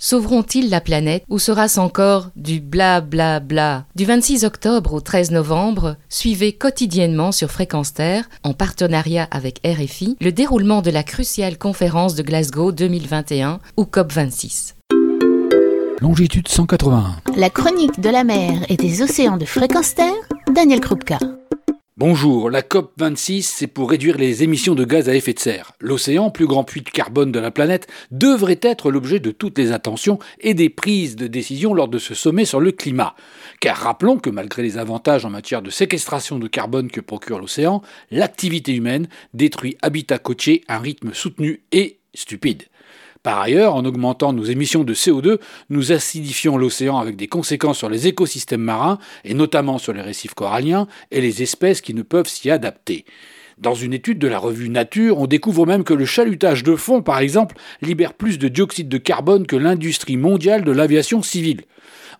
Sauveront-ils la planète ou sera-ce encore du bla bla bla? Du 26 octobre au 13 novembre, suivez quotidiennement sur Fréquence Terre, en partenariat avec RFI, le déroulement de la cruciale conférence de Glasgow 2021 ou COP26. Longitude 181. La chronique de la mer et des océans de Fréquence Terre, Daniel Krupka. Bonjour, la COP26, c'est pour réduire les émissions de gaz à effet de serre. L'océan, plus grand puits de carbone de la planète, devrait être l'objet de toutes les attentions et des prises de décision lors de ce sommet sur le climat. Car rappelons que malgré les avantages en matière de séquestration de carbone que procure l'océan, l'activité humaine détruit habitat côtier à un rythme soutenu et stupide. Par ailleurs, en augmentant nos émissions de CO2, nous acidifions l'océan avec des conséquences sur les écosystèmes marins, et notamment sur les récifs coralliens et les espèces qui ne peuvent s'y adapter. Dans une étude de la revue Nature, on découvre même que le chalutage de fond, par exemple, libère plus de dioxyde de carbone que l'industrie mondiale de l'aviation civile.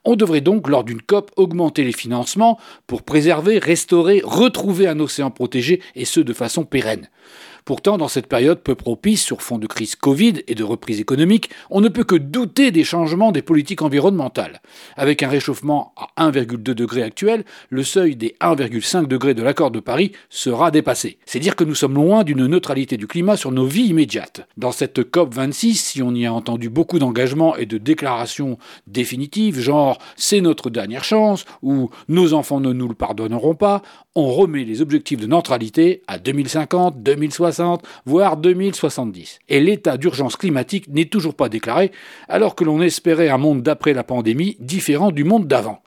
On devrait donc, lors d'une COP, augmenter les financements pour préserver, restaurer, retrouver un océan protégé, et ce de façon pérenne. Pourtant, dans cette période peu propice sur fond de crise Covid et de reprise économique, on ne peut que douter des changements des politiques environnementales. Avec un réchauffement à 1,2 degré actuel, le seuil des 1,5 degrés de l'accord de Paris sera dépassé. C'est dire que nous sommes loin d'une neutralité du climat sur nos vies immédiates. Dans cette COP 26, si on y a entendu beaucoup d'engagements et de déclarations définitives, genre c'est notre dernière chance ou nos enfants ne nous le pardonneront pas, on remet les objectifs de neutralité à 2050, 2060, voire 2070. Et l'état d'urgence climatique n'est toujours pas déclaré, alors que l'on espérait un monde d'après la pandémie différent du monde d'avant.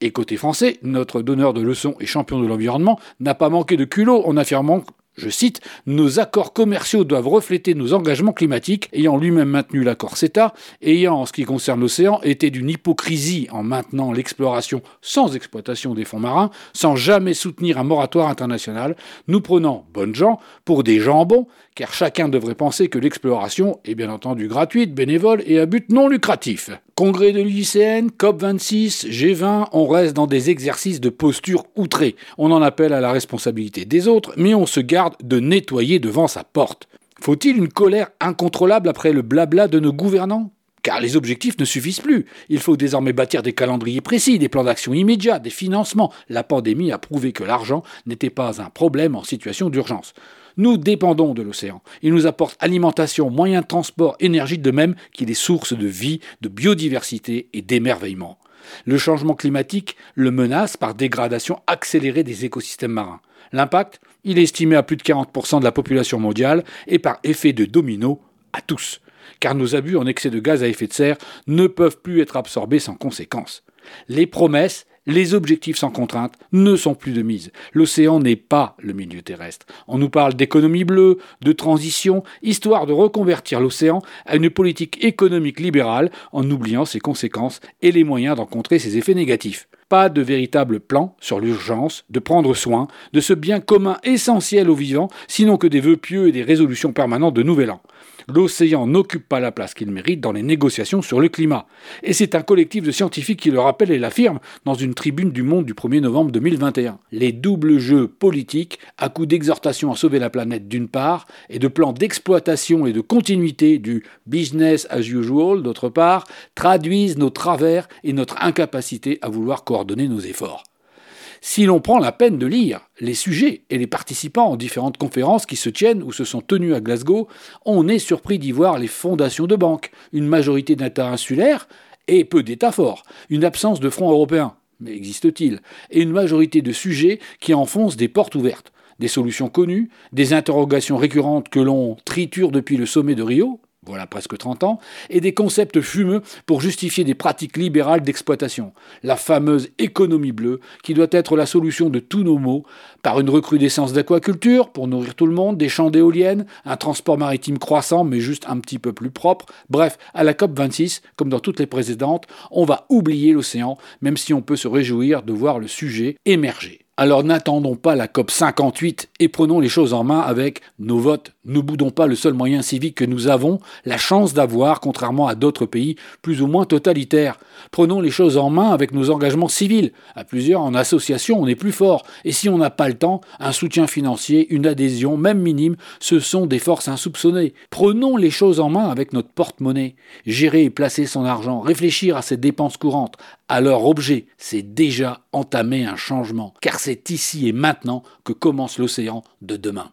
Et côté français, notre donneur de leçons et champion de l'environnement n'a pas manqué de culot en affirmant je cite, Nos accords commerciaux doivent refléter nos engagements climatiques, ayant lui-même maintenu l'accord CETA, ayant, en ce qui concerne l'océan, été d'une hypocrisie en maintenant l'exploration sans exploitation des fonds marins, sans jamais soutenir un moratoire international, nous prenant, bonnes gens, pour des jambons, car chacun devrait penser que l'exploration est bien entendu gratuite, bénévole et à but non lucratif. Congrès de l'UICN, COP26, G20, on reste dans des exercices de posture outrée. On en appelle à la responsabilité des autres, mais on se garde de nettoyer devant sa porte. Faut-il une colère incontrôlable après le blabla de nos gouvernants? Car les objectifs ne suffisent plus. Il faut désormais bâtir des calendriers précis, des plans d'action immédiats, des financements. La pandémie a prouvé que l'argent n'était pas un problème en situation d'urgence. Nous dépendons de l'océan. Il nous apporte alimentation, moyens de transport, énergie de même qu'il est source de vie, de biodiversité et d'émerveillement. Le changement climatique le menace par dégradation accélérée des écosystèmes marins. L'impact, il est estimé à plus de 40% de la population mondiale et par effet de domino à tous car nos abus en excès de gaz à effet de serre ne peuvent plus être absorbés sans conséquence. Les promesses, les objectifs sans contrainte ne sont plus de mise. L'océan n'est pas le milieu terrestre. On nous parle d'économie bleue, de transition, histoire de reconvertir l'océan à une politique économique libérale en oubliant ses conséquences et les moyens d'encontrer ses effets négatifs. Pas de véritable plan sur l'urgence de prendre soin de ce bien commun essentiel aux vivants, sinon que des vœux pieux et des résolutions permanentes de nouvel an l'océan n'occupe pas la place qu'il mérite dans les négociations sur le climat. Et c'est un collectif de scientifiques qui le rappelle et l'affirme dans une tribune du Monde du 1er novembre 2021. Les doubles jeux politiques, à coup d'exhortation à sauver la planète d'une part, et de plans d'exploitation et de continuité du business as usual d'autre part, traduisent nos travers et notre incapacité à vouloir coordonner nos efforts. Si l'on prend la peine de lire les sujets et les participants aux différentes conférences qui se tiennent ou se sont tenues à Glasgow, on est surpris d'y voir les fondations de banques, une majorité d'États insulaires et peu d'États forts, une absence de front européen, mais existe-t-il, et une majorité de sujets qui enfoncent des portes ouvertes des solutions connues, des interrogations récurrentes que l'on triture depuis le sommet de Rio, voilà presque 30 ans, et des concepts fumeux pour justifier des pratiques libérales d'exploitation. La fameuse économie bleue, qui doit être la solution de tous nos maux, par une recrudescence d'aquaculture pour nourrir tout le monde, des champs d'éoliennes, un transport maritime croissant mais juste un petit peu plus propre. Bref, à la COP26, comme dans toutes les précédentes, on va oublier l'océan, même si on peut se réjouir de voir le sujet émerger. Alors n'attendons pas la COP 58 et prenons les choses en main avec nos votes. Ne boudons pas le seul moyen civique que nous avons la chance d'avoir, contrairement à d'autres pays plus ou moins totalitaires. Prenons les choses en main avec nos engagements civils. À plusieurs, en association, on est plus fort. Et si on n'a pas le temps, un soutien financier, une adhésion, même minime, ce sont des forces insoupçonnées. Prenons les choses en main avec notre porte-monnaie. Gérer et placer son argent, réfléchir à ses dépenses courantes, à leur objet, c'est déjà entamer un changement. Car c'est ici et maintenant que commence l'océan de demain.